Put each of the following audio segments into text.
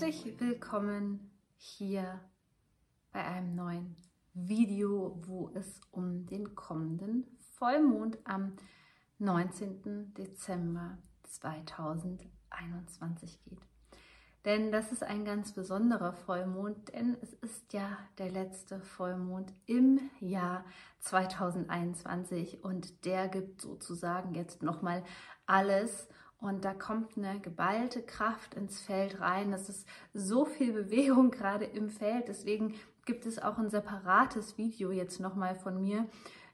Herzlich willkommen hier bei einem neuen Video, wo es um den kommenden Vollmond am 19. Dezember 2021 geht. Denn das ist ein ganz besonderer Vollmond, denn es ist ja der letzte Vollmond im Jahr 2021 und der gibt sozusagen jetzt nochmal alles und da kommt eine geballte Kraft ins Feld rein. Es ist so viel Bewegung gerade im Feld, deswegen gibt es auch ein separates Video jetzt nochmal von mir.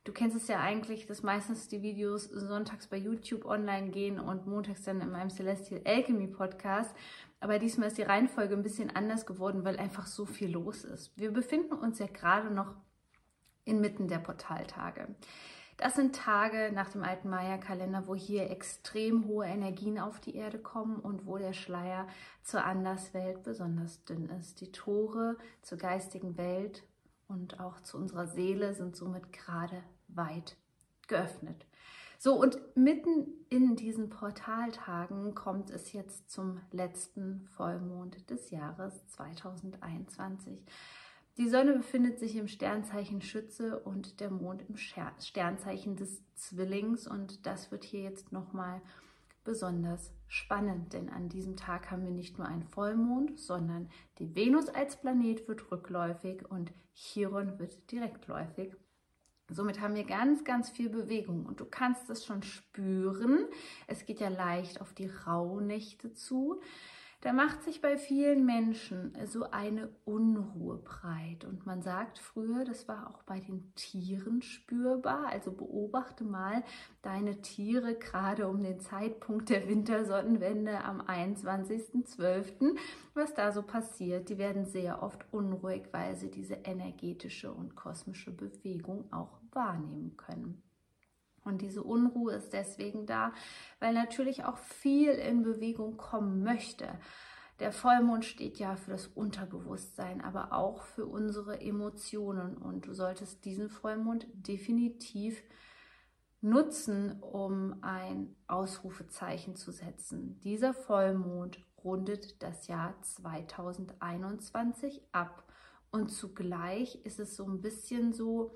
Du kennst es ja eigentlich, dass meistens die Videos sonntags bei YouTube online gehen und montags dann in meinem Celestial Alchemy Podcast. Aber diesmal ist die Reihenfolge ein bisschen anders geworden, weil einfach so viel los ist. Wir befinden uns ja gerade noch inmitten der Portaltage. Das sind Tage nach dem alten Maya-Kalender, wo hier extrem hohe Energien auf die Erde kommen und wo der Schleier zur Anderswelt besonders dünn ist. Die Tore zur geistigen Welt und auch zu unserer Seele sind somit gerade weit geöffnet. So, und mitten in diesen Portaltagen kommt es jetzt zum letzten Vollmond des Jahres 2021. Die Sonne befindet sich im Sternzeichen Schütze und der Mond im Sternzeichen des Zwillings und das wird hier jetzt nochmal besonders spannend, denn an diesem Tag haben wir nicht nur einen Vollmond, sondern die Venus als Planet wird rückläufig und Chiron wird direktläufig. Somit haben wir ganz, ganz viel Bewegung und du kannst es schon spüren. Es geht ja leicht auf die Rauhnächte zu. Da macht sich bei vielen Menschen so eine Unruhe breit. Und man sagt früher, das war auch bei den Tieren spürbar. Also beobachte mal deine Tiere gerade um den Zeitpunkt der Wintersonnenwende am 21.12., was da so passiert. Die werden sehr oft unruhig, weil sie diese energetische und kosmische Bewegung auch wahrnehmen können. Und diese Unruhe ist deswegen da, weil natürlich auch viel in Bewegung kommen möchte. Der Vollmond steht ja für das Unterbewusstsein, aber auch für unsere Emotionen. Und du solltest diesen Vollmond definitiv nutzen, um ein Ausrufezeichen zu setzen. Dieser Vollmond rundet das Jahr 2021 ab. Und zugleich ist es so ein bisschen so,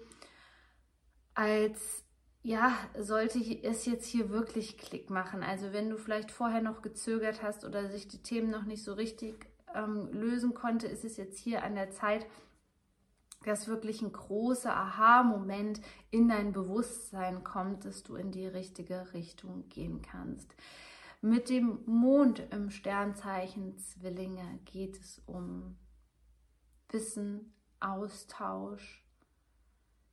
als ja, sollte es jetzt hier wirklich Klick machen. Also wenn du vielleicht vorher noch gezögert hast oder sich die Themen noch nicht so richtig ähm, lösen konnte, ist es jetzt hier an der Zeit, dass wirklich ein großer Aha-Moment in dein Bewusstsein kommt, dass du in die richtige Richtung gehen kannst. Mit dem Mond im Sternzeichen Zwillinge geht es um Wissen, Austausch,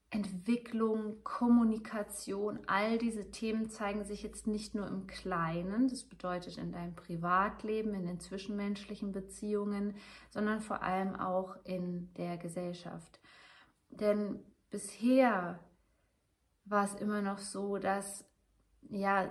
Entwicklung, Kommunikation, all diese Themen zeigen sich jetzt nicht nur im Kleinen, das bedeutet in deinem Privatleben, in den zwischenmenschlichen Beziehungen, sondern vor allem auch in der Gesellschaft. Denn bisher war es immer noch so, dass ja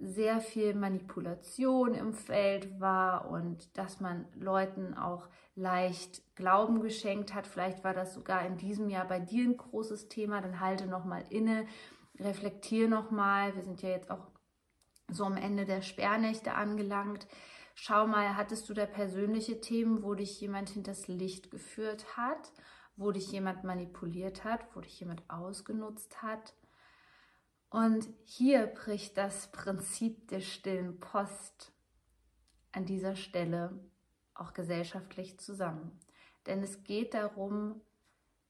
sehr viel Manipulation im Feld war und dass man Leuten auch leicht Glauben geschenkt hat. Vielleicht war das sogar in diesem Jahr bei dir ein großes Thema. Dann halte noch mal inne, reflektiere noch mal. Wir sind ja jetzt auch so am Ende der Sperrnächte angelangt. Schau mal, hattest du da persönliche Themen, wo dich jemand hinters Licht geführt hat, wo dich jemand manipuliert hat, wo dich jemand ausgenutzt hat? Und hier bricht das Prinzip der stillen Post an dieser Stelle auch gesellschaftlich zusammen. Denn es geht darum,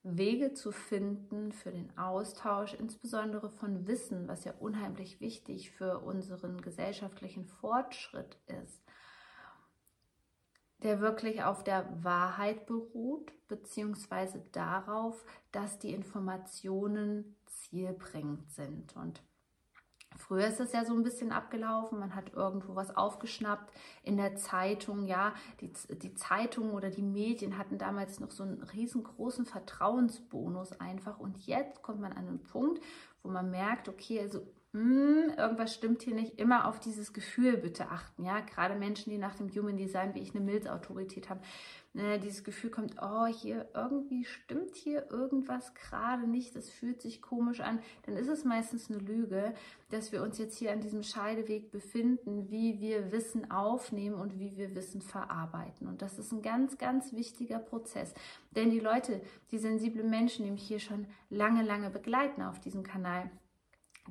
Wege zu finden für den Austausch, insbesondere von Wissen, was ja unheimlich wichtig für unseren gesellschaftlichen Fortschritt ist, der wirklich auf der Wahrheit beruht, beziehungsweise darauf, dass die Informationen zielbringend sind. Und Früher ist es ja so ein bisschen abgelaufen, man hat irgendwo was aufgeschnappt in der Zeitung, ja, die, die Zeitung oder die Medien hatten damals noch so einen riesengroßen Vertrauensbonus einfach. Und jetzt kommt man an einen Punkt, wo man merkt, okay, also hm, irgendwas stimmt hier nicht, immer auf dieses Gefühl bitte achten. Ja, gerade Menschen, die nach dem Human Design wie ich eine Milzautorität haben, äh, dieses Gefühl kommt, oh, hier irgendwie stimmt hier irgendwas gerade nicht, das fühlt sich komisch an, dann ist es meistens eine Lüge, dass wir uns jetzt hier an diesem Scheideweg befinden, wie wir Wissen aufnehmen und wie wir Wissen verarbeiten. Und das ist ein ganz, ganz wichtiger Prozess. Denn die Leute, die sensiblen Menschen, die mich hier schon lange, lange begleiten auf diesem Kanal,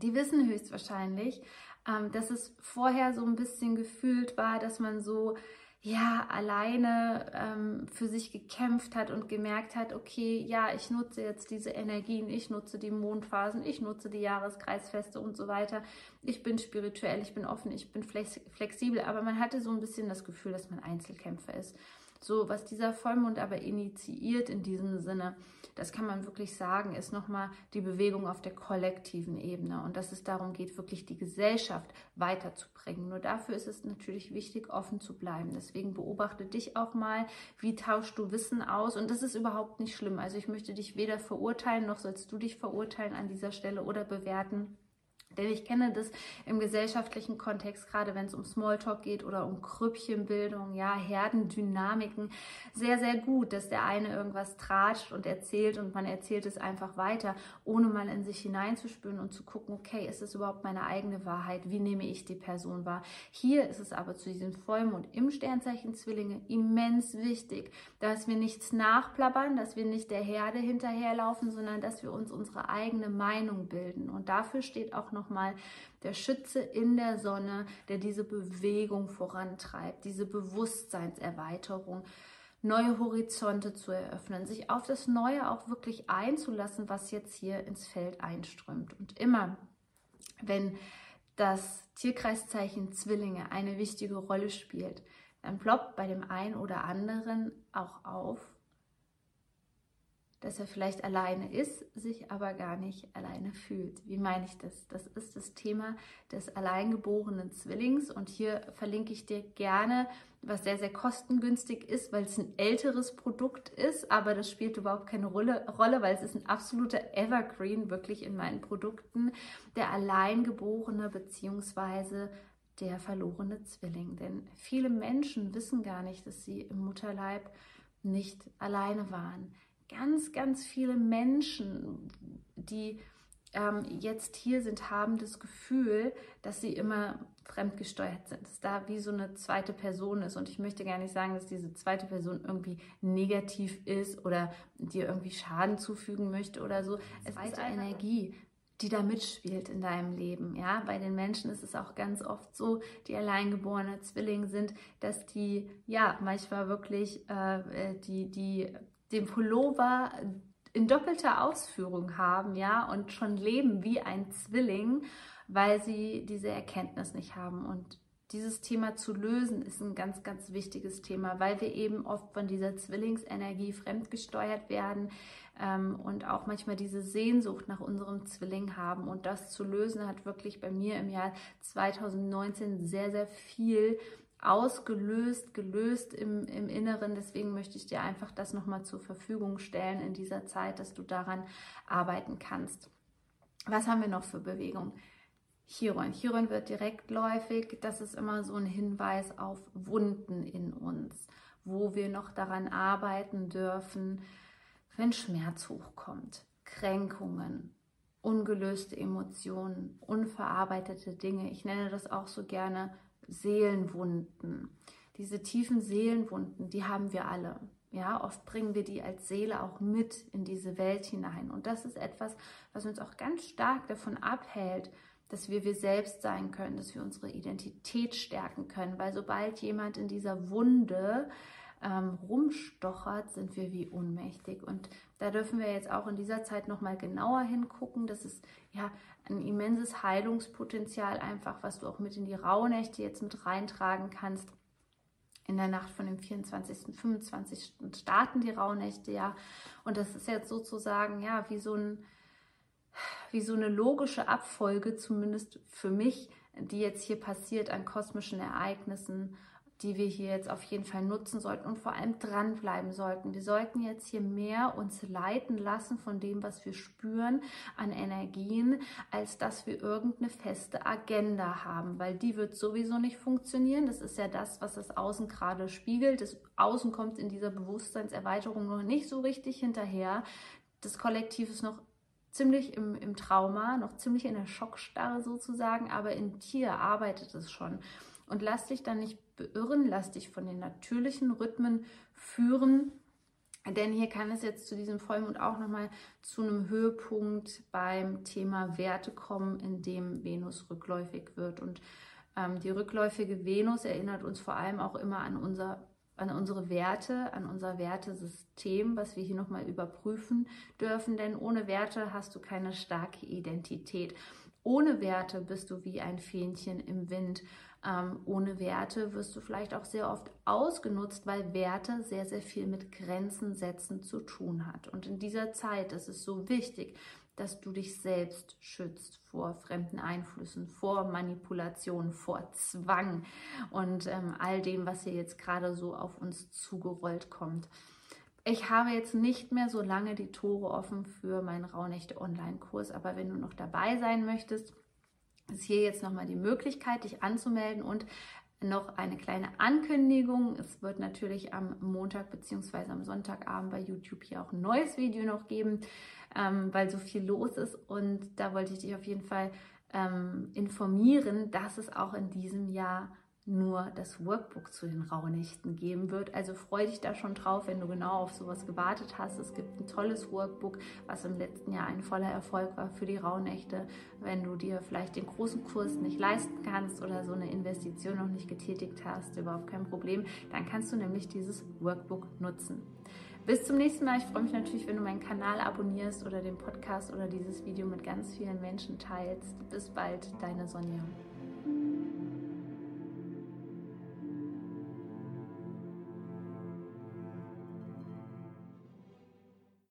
die wissen höchstwahrscheinlich, ähm, dass es vorher so ein bisschen gefühlt war, dass man so ja alleine ähm, für sich gekämpft hat und gemerkt hat, okay, ja, ich nutze jetzt diese Energien, ich nutze die Mondphasen, ich nutze die Jahreskreisfeste und so weiter. Ich bin spirituell, ich bin offen, ich bin flexibel, aber man hatte so ein bisschen das Gefühl, dass man Einzelkämpfer ist. So, was dieser Vollmond aber initiiert in diesem Sinne, das kann man wirklich sagen, ist nochmal die Bewegung auf der kollektiven Ebene und dass es darum geht, wirklich die Gesellschaft weiterzubringen. Nur dafür ist es natürlich wichtig, offen zu bleiben. Deswegen beobachte dich auch mal, wie tauschst du Wissen aus und das ist überhaupt nicht schlimm. Also ich möchte dich weder verurteilen, noch sollst du dich verurteilen an dieser Stelle oder bewerten. Denn ich kenne das im gesellschaftlichen Kontext, gerade wenn es um Smalltalk geht oder um Krüppchenbildung, ja, Herdendynamiken, sehr, sehr gut, dass der eine irgendwas tratscht und erzählt und man erzählt es einfach weiter, ohne mal in sich hineinzuspüren und zu gucken, okay, ist es überhaupt meine eigene Wahrheit? Wie nehme ich die Person wahr? Hier ist es aber zu diesem Vollmond im Sternzeichen Zwillinge immens wichtig, dass wir nichts nachplappern, dass wir nicht der Herde hinterherlaufen, sondern dass wir uns unsere eigene Meinung bilden. Und dafür steht auch noch nochmal der Schütze in der Sonne, der diese Bewegung vorantreibt, diese Bewusstseinserweiterung neue Horizonte zu eröffnen, sich auf das Neue auch wirklich einzulassen, was jetzt hier ins Feld einströmt. Und immer, wenn das Tierkreiszeichen Zwillinge eine wichtige Rolle spielt, dann ploppt bei dem einen oder anderen auch auf, dass er vielleicht alleine ist, sich aber gar nicht alleine fühlt. Wie meine ich das? Das ist das Thema des alleingeborenen Zwillings und hier verlinke ich dir gerne, was sehr, sehr kostengünstig ist, weil es ein älteres Produkt ist, aber das spielt überhaupt keine Rolle, Rolle weil es ist ein absoluter Evergreen wirklich in meinen Produkten, der alleingeborene bzw. der verlorene Zwilling. Denn viele Menschen wissen gar nicht, dass sie im Mutterleib nicht alleine waren ganz, ganz viele Menschen, die ähm, jetzt hier sind, haben das Gefühl, dass sie immer fremdgesteuert sind, dass da wie so eine zweite Person ist. Und ich möchte gar nicht sagen, dass diese zweite Person irgendwie negativ ist oder dir irgendwie Schaden zufügen möchte oder so. Es ist eine Energie, die da mitspielt in deinem Leben. Ja, bei den Menschen ist es auch ganz oft so, die alleingeborene Zwillinge sind, dass die ja manchmal wirklich äh, äh die die den Pullover in doppelter Ausführung haben, ja, und schon leben wie ein Zwilling, weil sie diese Erkenntnis nicht haben. Und dieses Thema zu lösen ist ein ganz, ganz wichtiges Thema, weil wir eben oft von dieser Zwillingsenergie fremdgesteuert werden ähm, und auch manchmal diese Sehnsucht nach unserem Zwilling haben. Und das zu lösen hat wirklich bei mir im Jahr 2019 sehr, sehr viel ausgelöst, gelöst im, im Inneren. Deswegen möchte ich dir einfach das nochmal zur Verfügung stellen in dieser Zeit, dass du daran arbeiten kannst. Was haben wir noch für Bewegung? Chiron. Chiron wird direktläufig. Das ist immer so ein Hinweis auf Wunden in uns, wo wir noch daran arbeiten dürfen, wenn Schmerz hochkommt, Kränkungen, ungelöste Emotionen, unverarbeitete Dinge. Ich nenne das auch so gerne Seelenwunden. Diese tiefen Seelenwunden, die haben wir alle. Ja, oft bringen wir die als Seele auch mit in diese Welt hinein. Und das ist etwas, was uns auch ganz stark davon abhält, dass wir wir selbst sein können, dass wir unsere Identität stärken können. Weil sobald jemand in dieser Wunde ähm, rumstochert, sind wir wie ohnmächtig. Und da dürfen wir jetzt auch in dieser Zeit nochmal genauer hingucken. Das ist ja ein immenses Heilungspotenzial einfach, was du auch mit in die Rauhnächte jetzt mit reintragen kannst. In der Nacht von dem 24. 25. starten die Rauhnächte ja. Und das ist jetzt sozusagen ja wie so ein wie so eine logische Abfolge, zumindest für mich, die jetzt hier passiert an kosmischen Ereignissen die wir hier jetzt auf jeden Fall nutzen sollten und vor allem dranbleiben sollten. Wir sollten jetzt hier mehr uns leiten lassen von dem, was wir spüren an Energien, als dass wir irgendeine feste Agenda haben, weil die wird sowieso nicht funktionieren. Das ist ja das, was das Außen gerade spiegelt. Das Außen kommt in dieser Bewusstseinserweiterung noch nicht so richtig hinterher. Das Kollektiv ist noch ziemlich im, im Trauma, noch ziemlich in der Schockstarre sozusagen, aber in dir arbeitet es schon. Und lass dich dann nicht beirren, lass dich von den natürlichen Rhythmen führen. Denn hier kann es jetzt zu diesem Vollmond auch nochmal zu einem Höhepunkt beim Thema Werte kommen, in dem Venus rückläufig wird. Und ähm, die rückläufige Venus erinnert uns vor allem auch immer an unser an unsere Werte, an unser Wertesystem, was wir hier nochmal überprüfen dürfen. Denn ohne Werte hast du keine starke Identität. Ohne Werte bist du wie ein Fähnchen im Wind. Ähm, ohne Werte wirst du vielleicht auch sehr oft ausgenutzt, weil Werte sehr, sehr viel mit Grenzen setzen zu tun hat. Und in dieser Zeit ist es so wichtig, dass du dich selbst schützt vor fremden Einflüssen, vor Manipulation, vor Zwang und ähm, all dem, was hier jetzt gerade so auf uns zugerollt kommt. Ich habe jetzt nicht mehr so lange die Tore offen für meinen Rauhnächte Online-Kurs, aber wenn du noch dabei sein möchtest, ist hier jetzt nochmal die Möglichkeit, dich anzumelden und noch eine kleine Ankündigung. Es wird natürlich am Montag bzw. am Sonntagabend bei YouTube hier auch ein neues Video noch geben, ähm, weil so viel los ist. Und da wollte ich dich auf jeden Fall ähm, informieren, dass es auch in diesem Jahr nur das Workbook zu den Rauhnächten geben wird. Also freu dich da schon drauf, wenn du genau auf sowas gewartet hast. Es gibt ein tolles Workbook, was im letzten Jahr ein voller Erfolg war für die Rauhnächte. Wenn du dir vielleicht den großen Kurs nicht leisten kannst oder so eine Investition noch nicht getätigt hast, überhaupt kein Problem, dann kannst du nämlich dieses Workbook nutzen. Bis zum nächsten Mal. Ich freue mich natürlich, wenn du meinen Kanal abonnierst oder den Podcast oder dieses Video mit ganz vielen Menschen teilst. Bis bald, deine Sonja.